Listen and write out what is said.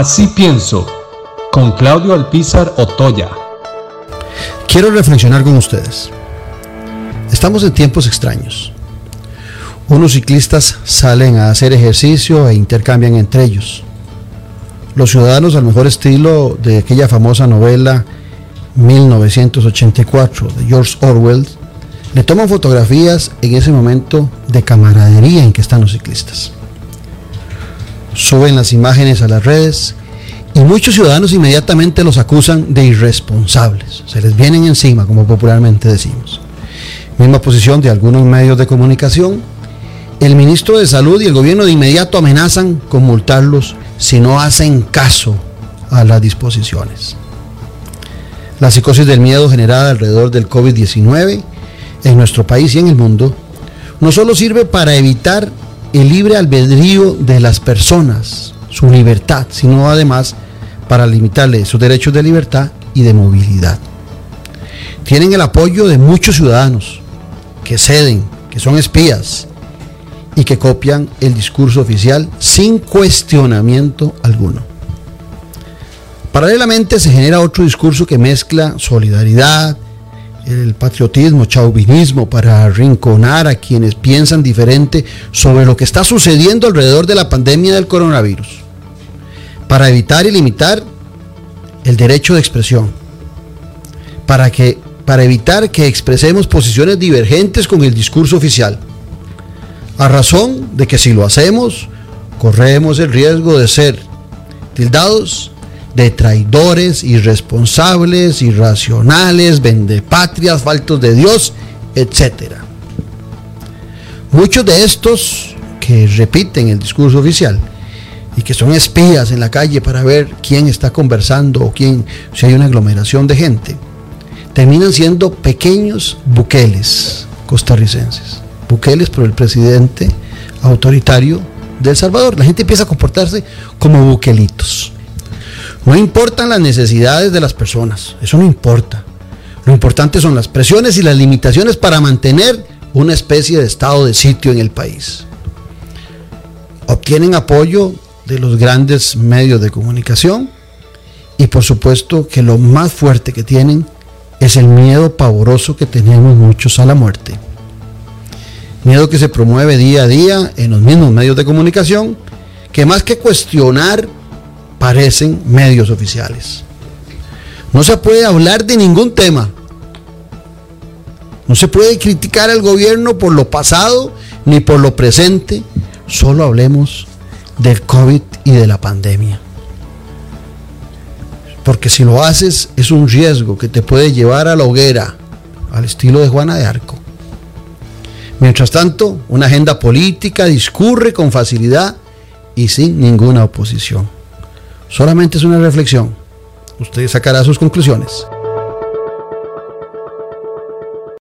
Así pienso, con Claudio Alpizar Otoya. Quiero reflexionar con ustedes. Estamos en tiempos extraños. Unos ciclistas salen a hacer ejercicio e intercambian entre ellos. Los ciudadanos, al mejor estilo de aquella famosa novela 1984 de George Orwell, le toman fotografías en ese momento de camaradería en que están los ciclistas. Suben las imágenes a las redes y muchos ciudadanos inmediatamente los acusan de irresponsables. Se les vienen encima, como popularmente decimos. Misma posición de algunos medios de comunicación. El ministro de Salud y el gobierno de inmediato amenazan con multarlos si no hacen caso a las disposiciones. La psicosis del miedo generada alrededor del COVID-19 en nuestro país y en el mundo no solo sirve para evitar el libre albedrío de las personas, su libertad, sino además para limitarle sus derechos de libertad y de movilidad. Tienen el apoyo de muchos ciudadanos que ceden, que son espías y que copian el discurso oficial sin cuestionamiento alguno. Paralelamente se genera otro discurso que mezcla solidaridad, el patriotismo, chauvinismo para arrinconar a quienes piensan diferente sobre lo que está sucediendo alrededor de la pandemia del coronavirus, para evitar y limitar el derecho de expresión, para, que, para evitar que expresemos posiciones divergentes con el discurso oficial, a razón de que si lo hacemos, corremos el riesgo de ser tildados de traidores, irresponsables, irracionales, vendepatrias, faltos de Dios, etc. Muchos de estos que repiten el discurso oficial y que son espías en la calle para ver quién está conversando o quién, si hay una aglomeración de gente, terminan siendo pequeños buqueles costarricenses. Buqueles por el presidente autoritario de El Salvador. La gente empieza a comportarse como buquelitos. No importan las necesidades de las personas, eso no importa. Lo importante son las presiones y las limitaciones para mantener una especie de estado de sitio en el país. Obtienen apoyo de los grandes medios de comunicación y por supuesto que lo más fuerte que tienen es el miedo pavoroso que tenemos muchos a la muerte. Miedo que se promueve día a día en los mismos medios de comunicación, que más que cuestionar parecen medios oficiales. No se puede hablar de ningún tema. No se puede criticar al gobierno por lo pasado ni por lo presente. Solo hablemos del COVID y de la pandemia. Porque si lo haces es un riesgo que te puede llevar a la hoguera, al estilo de Juana de Arco. Mientras tanto, una agenda política discurre con facilidad y sin ninguna oposición. Solamente es una reflexión. Usted sacará sus conclusiones.